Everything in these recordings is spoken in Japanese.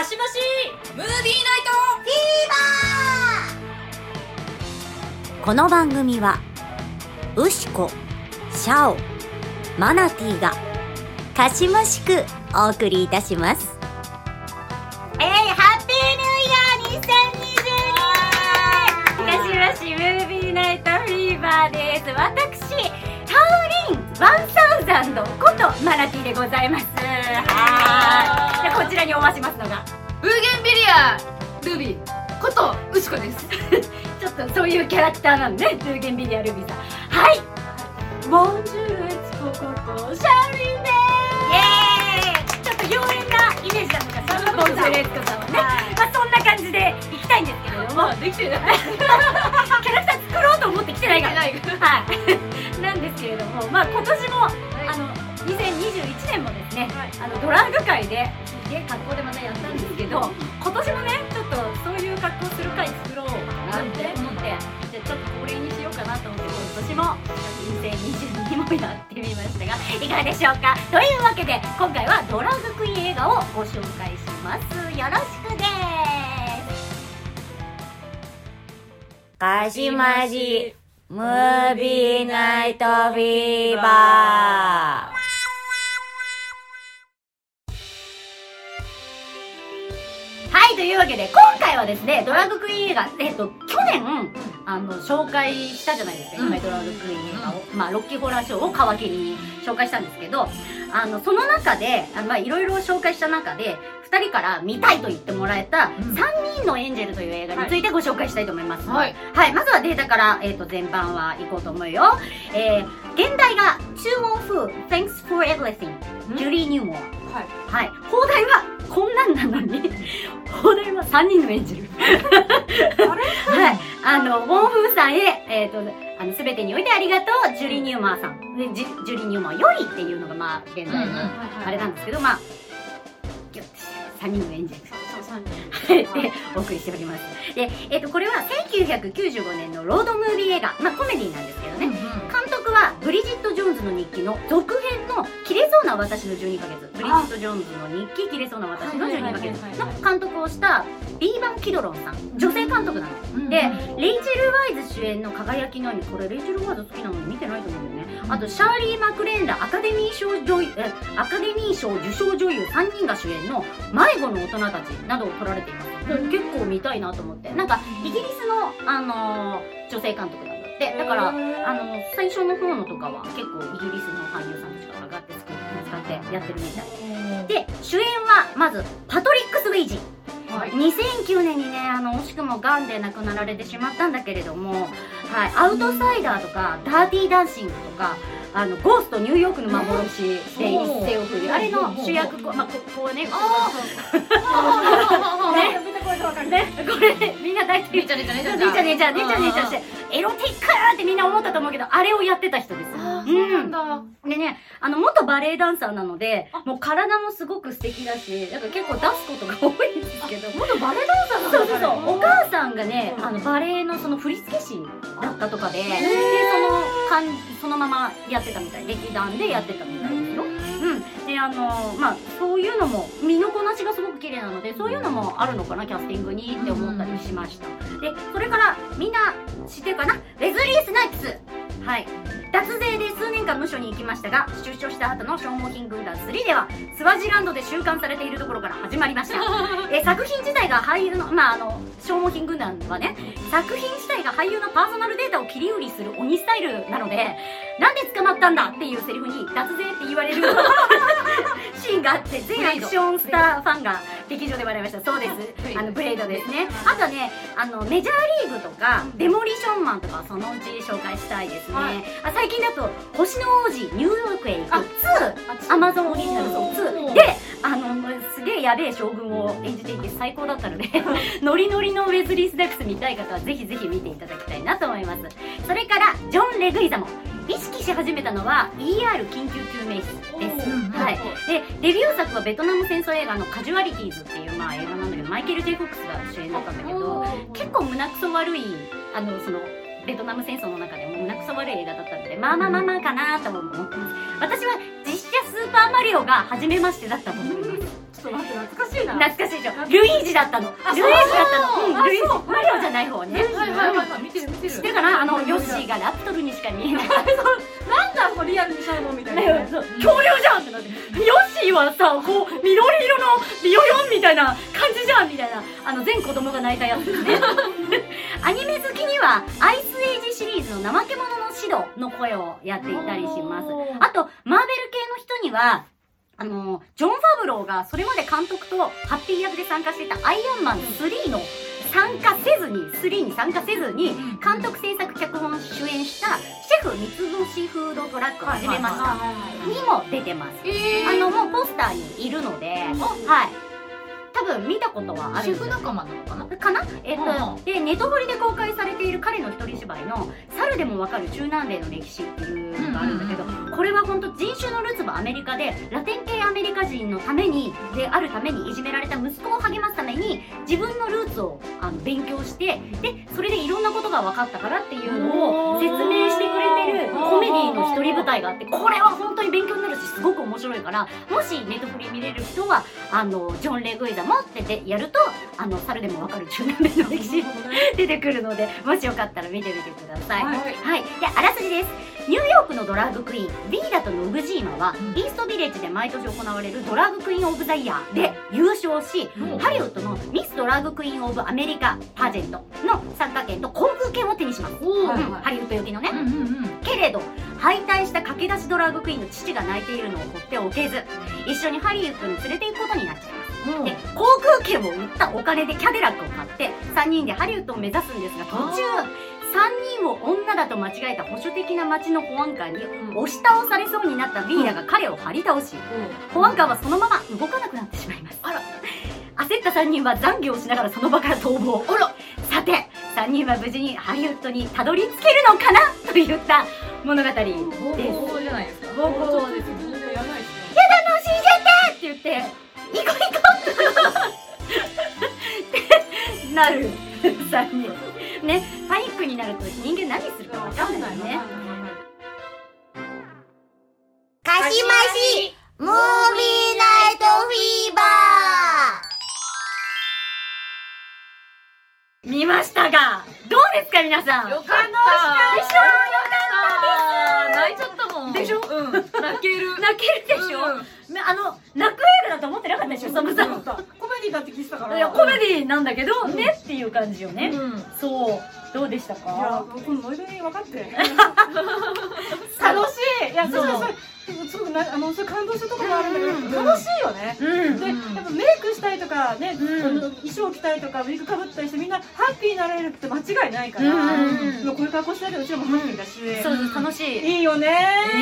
かしましムービーナイこの番組はウシコシャオマナティーがかしましくお送りいたします。えいハッピーニューイヤー2022かしましムービーナイトフィーバーです。私タウリンワンサウザンドことマナティーでございます。はい。でこちらにおましますのがトブーゲンビリアルビーことウシコです ちょっとそういうキャラクターなんで、ね、ブーゲンビリアルビーさん。はい。ボンジュールエツコことシャーリーです。イエーイ。ちょっと妖艶なイメージなのか、そんなボンジュールエツコさんはね。まあそんな感じでいきたいんですけれども、できてない キャラクター作ろうと思ってきてないから。はい。なんですけれども、まあ今年も、あの2021年もですね、あのドラッグ界で。で格好でまたやったんですけど今年もねちょっとそういう格好する回作ろうなって思ってじゃちょっと恒例にしようかなと思って今年も2022もやってみましたがいかがでしょうか？というわけで今回はドラッグクイーン映画をご紹介します。よろしくです。かしましムービーナイトフィーバー。というわけで、今回はですね、ドラッグクイーン映画、えっと、去年、あの、紹介したじゃないですか、うん今、ドラッグクイーン映画を。まあ、ロッキーホラーショーを皮切りに紹介したんですけど、あの、その中で、あのまあ、いろいろ紹介した中で、二人から見たいと言ってもらえた、うん三人のエンジェルという映画についてご紹介したいと思います。はいはい、まずはデータから、えっ、と、全般は行こうと思うよ。えー、原題が、 To Wong Foo、Thanks for Everything、ジュリー・ニューモア。はいはい。邦題は、こんなんなのに、邦題は3人のエンジェル。はい。あの、ウォンフーさんへ、えっ、と、あの、すべてにおいてありがとう、ジュリー・ニューマーさん。で、ジュジュリー・ニューマーよりっていうのが、まあ、原題の、あれなんですけど、まあ、ギュッてして、3人の演じる。で、お送りしております。で、えっ、と、これは1995年のロードムービー映画。まあ、コメディなんですけどね。はブリジット・ジョーンズの日記の続編の「切れそうな私の12ヶ月」ブリジット・ジョーンズの日記「切れそうな私の12ヶ月」の監督をしたビーバン・キドロンさん。女性監督なの。でレイチェル・ワイズ主演の「輝きのように」これレイチェル・ワイズ好きなのに見てないと思うんだよね。あとシャーリー・マクレーンらアカデミー賞女優えアカデミー賞受賞女優3人が主演の「迷子の大人たち」などを撮られています。結構見たいなと思って。なんかイギリスの、あのー女性監督なんだからあの最初の方のとかは結構イギリスの俳優さんたちが上がって作って使ってやってるみたい。で主演はまずパトリック・スウェイジはい。2009年にねあの惜しくも癌で亡くなられてしまったんだけれども、はい、アウトサイダーとかダーティーダンシングとかあのゴーストニューヨークの幻で一世を風靡。あれの主役こ,、まあ、ここうね ね。ね。これみんな大体ねちゃねちゃねちゃねちゃねちゃねちゃねちゃしてエロティックってみんな思ったと思うけどあれをやってた人ですそうなんだでね、あの、元バレエダンサーなので、もう体もすごく素敵だし、なんか結構出すことが多いんですけど、元バレエダンサーそうそうそう、お母さんがね、あの、バレエのその振付師だったとかで、で、その、かん、そのままやってたみたい。劇団でやってたみたいですよ。うん。で、あの、まあ、そういうのも、身のこなしがすごく綺麗なので、そういうのもあるのかな、キャスティングにって思ったりしました。で、それから、みんな知ってるかな？レズリー・スナイプス。はい。脱税で数年間無所に行きましたが出所した後の消耗品軍団3ではスワジランドで収監されているところから始まりました。え作品自体が俳優のまああの消耗品軍団はね作品自体が俳優のパーソナルデータを切り売りする鬼スタイルなのでなんで捕まったんだっていうセリフに脱税って言われる シーンがあって全アクションスターファンが劇場で笑いました。そうです。あのブレイドですね。あとはねあのメジャーリーグとかデモリションマンとかそのうち紹介したいですね、はい。あ最近だと「星の王子ニューヨークへ行く。あ2」アマゾンオリジナルそう2であのすげえやべえ将軍を演じていて最高だったので ノリノリのウェズリー・スナイプス見たい方はぜひぜひ見ていただきたいなと思います。それからジョン・レグイザモ意識し始めたのは ER 緊急救命室です、うんはい、でデビュー作はベトナム戦争映画の「カジュアリティーズ」っていう、まあ、映画なんだけどマイケル・ジェイ・フォックスが主演だったんだけど結構胸くそ悪いあのそのベトナム戦争の中でも胸くそ悪い映画だったのでまあまあまあまあかなとも思ってます。私は実写スーパーマリオが初めましてだったと思います。ちょっと待って懐かしいな。懐かしいでしょルイージだったの。ルイージだったの。うんあルイージマリオじゃない方ね。はいはいはいはい。見てる見てる。知ってるかな？あのヨッシーがラプトルにしか見えない リアルにしちゃうのみたいなねそう。恐竜じゃんってなってヨッシーはさこう緑色のビヨヨンみたいな感じじゃんみたいなあの全子供が泣いたやつですね。アニメ好きにはアイスエイジシリーズの怠け者のシドの声をやっていたりします。あとマーベル系の人にはあのジョン・ファブローがそれまで監督とハッピー役で参加していたアイアンマン3の参加せずに3に参加せずに監督制作脚本主演したシェフ三つ星フードトラックを始めました。にも出てます。えあの、もうポスターにいるので、はい。多分見たことはあるシェフ仲間なのかな？かなえっと、うんで、ネトフリで公開されている彼の一人芝居の、猿でもわかる中南米の歴史っていうのがあるんだけど、これは本当人種のルツボアメリカで、ラテン系アメリカ人のために、であるためにいじめられた息子を励ますために、自分のルーツをあの勉強して、で、それでいろんなことが分かったからっていうのを説明してくれてるコメディの一人舞台があって、これは本当に勉強になるし、すごく面白いから、もしネットフリ見れる人は、あの、ジョン・レグイザもってでやると、あの、猿でもわかる中南米の歴史出てくるので、もしよかったら見てみてください。はいはい。で、あらすじです。ニューヨークのドラッグクイーン、ビーダとノグジーマは、うん。イーストビレッジで毎年行われるドラッグクイーンオブザイヤーで優勝し、うん。ハリウッドのミスドラッグクイーンオブアメリカパージェントの参加権と航空券を手にします。ハリウッド行きのね。うんうんうん。けれど敗退した駆け出しドラッグクイーンの父が泣いているのを放っておけず一緒にハリウッドに連れて行くことになっちゃいます。で航空券を売ったお金でキャデラックを買って3人でハリウッドを目指すんですが途中あ3人を女だと間違えた保守的な町の保安官に押し倒されそうになったビーラが彼を張り倒し保安官はそのまま動かなくなってしまいます。あら。焦った3人は懺悔をしながらその場から逃亡。あら。さて3人は無事にハリウッドにたどり着けるのかなといった物語です。じゃないですか。やらないですね。楽しいじゃってって言って、行こう行こう ってなる3人。ね、パニックになると人間何するか分かんないよね。かしまし、ムービーナイトフィーバ見ましたが、どうですか皆さん？よかったでしょでしょ？うん。泣ける。泣けるでしょ、うんあの、泣く映画だと思ってなかったでしょサムさん。コメディだって聞いてたから。いや、コメディなんだけど、ねっていう感じよね。うん。そう。どうでしたいやかこのノイズに分かって。楽しい。いやそうそう。そうすごくなあのそういう感動するところもあるんだけど、うん。楽しいよね。うん。で、うんやっぱメイクしたりとかね、衣装着たりとかウィッグかぶったりしてみんなハッピーになれるって間違いないから、もうこういう格好しなきゃうちらもハッピーだし、楽しい。いいよね。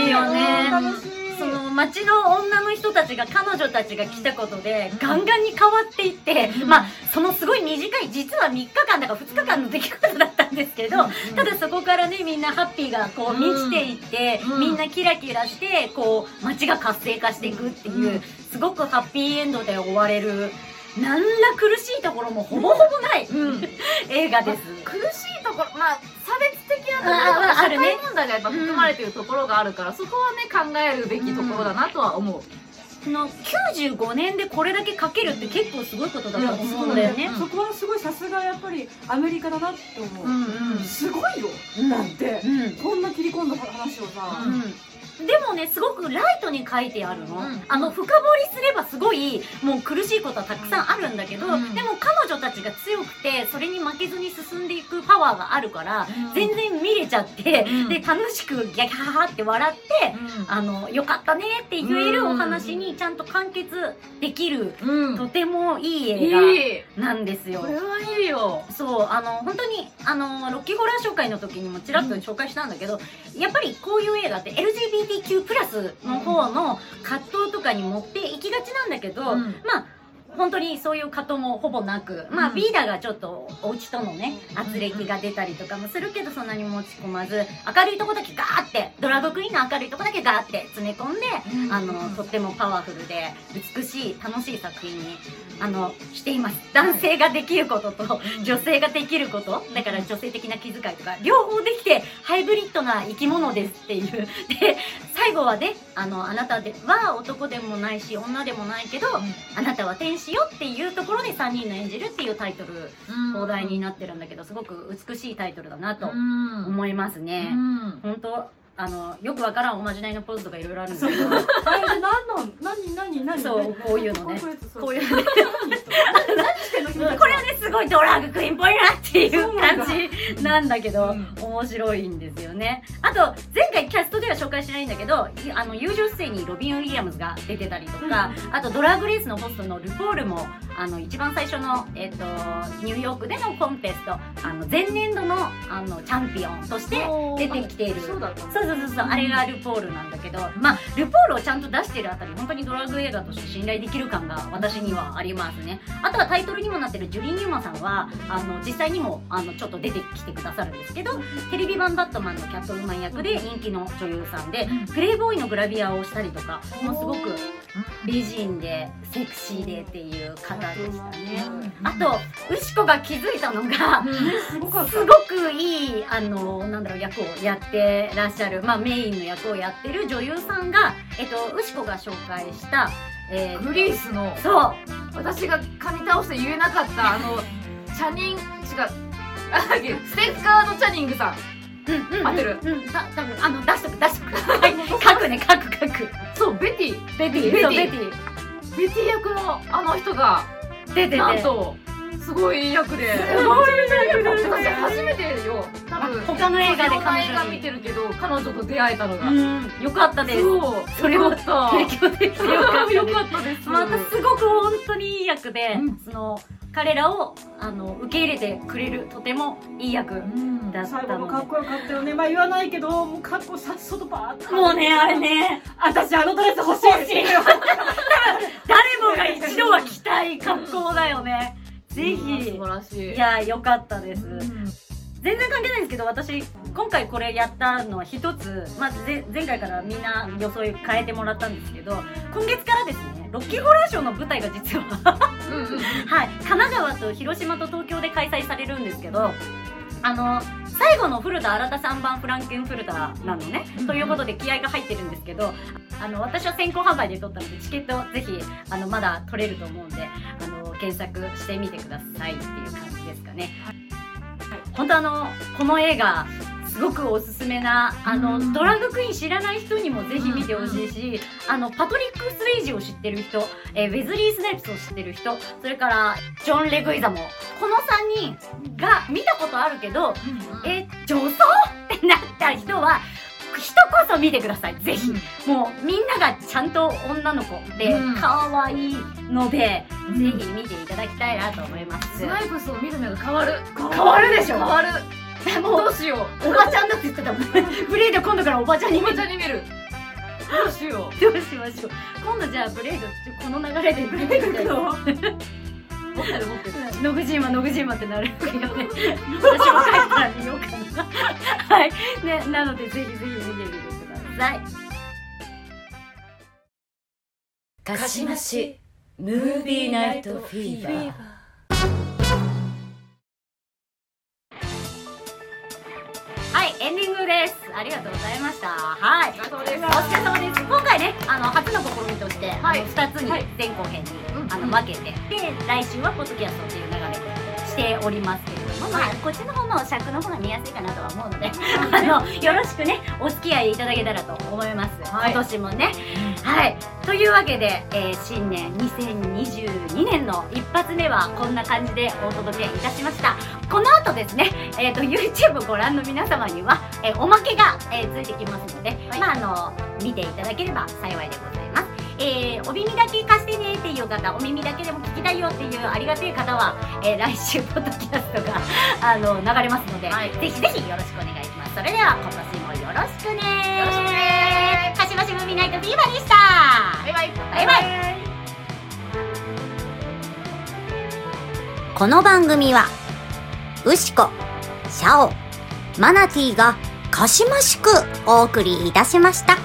いいよね。うん楽しい。その街の女の人たちが彼女たちが来たことでガンガンに変わっていって、うん。まあそのすごい短い実は3日間だか2日間の出来事だったんですけど、ただそこからねみんなハッピーがこう満ちていって、うんみんなキラキラしてこう街が活性化していくっていう、うんすごくハッピーエンドで終われる何ら苦しいところもほぼほぼない、うん。映画です。苦しいところまあ差別的なところるね。会問題がやっぱ含まれてるところがあるから、そこはね考えるべきところだなとは思う、その95年でこれだけかけるって結構すごいことだと思うんだよね。そこはすごいさすがやっぱりアメリカだなって思う、んすごいよ。うん。だってうん。こんな切り込んだ話をさ、うんうん、でもねすごくライトに書いてあるの、うん。あの深掘りすればすごいもう苦しいことはたくさんあるんだけど、うん。でも彼女たちが強くてそれに負けずに進んでいくパワーがあるから、うん。全然見れちゃって、うん。で楽しくギャハハって笑って、あのよかったねって言えるお話にちゃんと完結できる、うん。とてもいいい映画いなんですよ。これはいいよ。そう、あの、本当に、あの、ロッキーホラー紹介の時にもちらっと紹介したんだけど、やっぱりこういう映画って LGBTQ+, プラスの方の葛藤とかに持っていきがちなんだけど、うん。まあ、本当にそういう葛藤もほぼなく、まあ、うんビーダがちょっとお家とのね、圧力が出たりとかもするけど、そんなに持ち込まず、明るいとこだけガーって、ドラッグクイーンの明るいとこだけガーって詰め込んで、あの、とってもパワフルで、美しい、楽しい作品に、あの、しています。男性ができることと、女性ができること、だから女性的な気遣いとか、両方できて、ハイブリッドな生き物ですっていう。で、最最後はねあのあなたでは男でもないし女でもないけど、あなたは天使よっていうところで3人の演じるっていうタイトル放題になってるんだけどすごく美しいタイトルだなとうん。思いますね、うん。本当あのよくわからんおまじないのポーズとかいろいろあるんだけど。あれで何なん何何何？そうこういうのね。こういうの君たち これはねすごいドラァグクイーンっぽいなっていう感じなんだけどうん。面白いんですよね。あと前回キャストでは紹介しないんだけどいあの友情出演にロビン・ウィリアムズが出てたりとか、あとドラッグレースのホストのルポールもあの一番最初の、えっとニューヨークでのコンテストあの前年度のあのチャンピオンとして出てきている。そうそうそうそう、あれがルポールなんだけど、まあ、ルポールをちゃんと出してるあたり、本当にドラッグ映画として信頼できる感が私にはありますね。あとはタイトルにもなってるジュリー・ニューマンさんは、あの、実際にも、あの、ちょっと出てきてくださるんですけど、テレビ版バットマンのキャットウーマン役で人気の女優さんで、プレイボーイのグラビアをしたりとか、もうすごく美人で、セクシーでっていう方でしたね。あと、ウシコが気づいたのが、すごくいい、あの、なんだろう、役をやってらっしゃる、まあ、メインの役をやってる女優さんが、えっと、ウシコが紹介した、えーとグリースの。そう、私が噛み倒して言えなかったあのチャニン違うなんだっけストッカードのチャニングさんうん、うん、合ってる？うん、た、多分あの、出しとく、出しとく。はい、書くね、書く、書く。そうベティベティ、ベティベティ。ベティ役のあの人が出てて。なんとすごいいい役で。すごい役私初めてよ。多分。他の映画で彼女見てるけど彼女と出会えたのが、うん、よかったです。そう。それをよかった。提供できてよかったです。またすごく本当にいい役で、うん。その彼らをあの受け入れてくれるとてもいい役うん。だった最後ものでかっこよかったよね。まあ言わないけどもうかっこさっそとバーッと。もうねあれね。私あのドレス欲しい欲しい晴らしい。いやよかったです、うん。全然関係ないんですけど私今回これやったのは一つ、まあ、ぜ前回からみんな予想変えてもらったんですけど今月からですねロッキーホラーショーの舞台が実はうんうんはい、神奈川と広島と東京で開催されるんですけど、あの、最後の古田新太3番フランケンフルタなのね。うんということで気合が入ってるんですけど、あの、私は先行販売で取ったので、チケットぜひ、あの、まだ取れると思うんで、検索してみてくださいっていう感じですかね。本当あの、この映画、すごくおすすめな、あの、うん。ドラッグクイーン知らない人にもぜひ見てほしいし、あの、パトリック・スレイジを知ってる人、えーウェズリー・スナイプスを知ってる人、それから、ジョン・レグイザモ。この3人が見たことあるけど、え、女装？ってなった人は、人こそ見てください、ぜひ。もう、みんながちゃんと女の子でうん、可愛いので、うん。ぜひ見ていただきたいなと思います。スナイプスを見る目が変わる。変わるでしょ。変わる。もう、どうしよおばちゃんだって言ってたもん。ブレイド今度からおばちゃんにうお見てばちゃんに見る。どうしよどうしましょう。今度じゃあブレイド、この流れでブレイの。う持ってる持ってる。ノグジーマ、ノグジーマってなるようかな。はい。ね、なのでぜひぜひ見てみてください。かしましムービーナイトフィーバーはい、エンディングです。ありがとうございました。はい。お疲れ様です。今回ね、あの、初の試みとして、はいあの、二つにはい前後編に、うんあの、分けて、で、来週はポッドキャストっていう流れでしておりますけれども、まあ、こっちの方の尺の方が見やすいかなとは思うので、あの、よろしくね、お付き合いいただけたらと思います。はい今年もね。はい。というわけで、えー新年2022年の一発目はこんな感じでお届けいたしました。この後ですね、えっ、と、YouTube ご覧の皆様には、えーおまけが、えーついてきますので、はいまあ、あの、見ていただければ幸いでございます。えーお耳だけ貸してねっていう方、お耳だけでも聞きたいよっていうありがたい方は、えー来週、ポッドキャストが、あの、流れますので、はい。ぜひぜひよろしくお願いします。それでは、今年もよろしくねよろしくねかしばしムーナイトフィーバーでした。バイバイ。バイバイ。この番組は、ウシコ、シャオ、マナティーがかしましくお送りいたしました。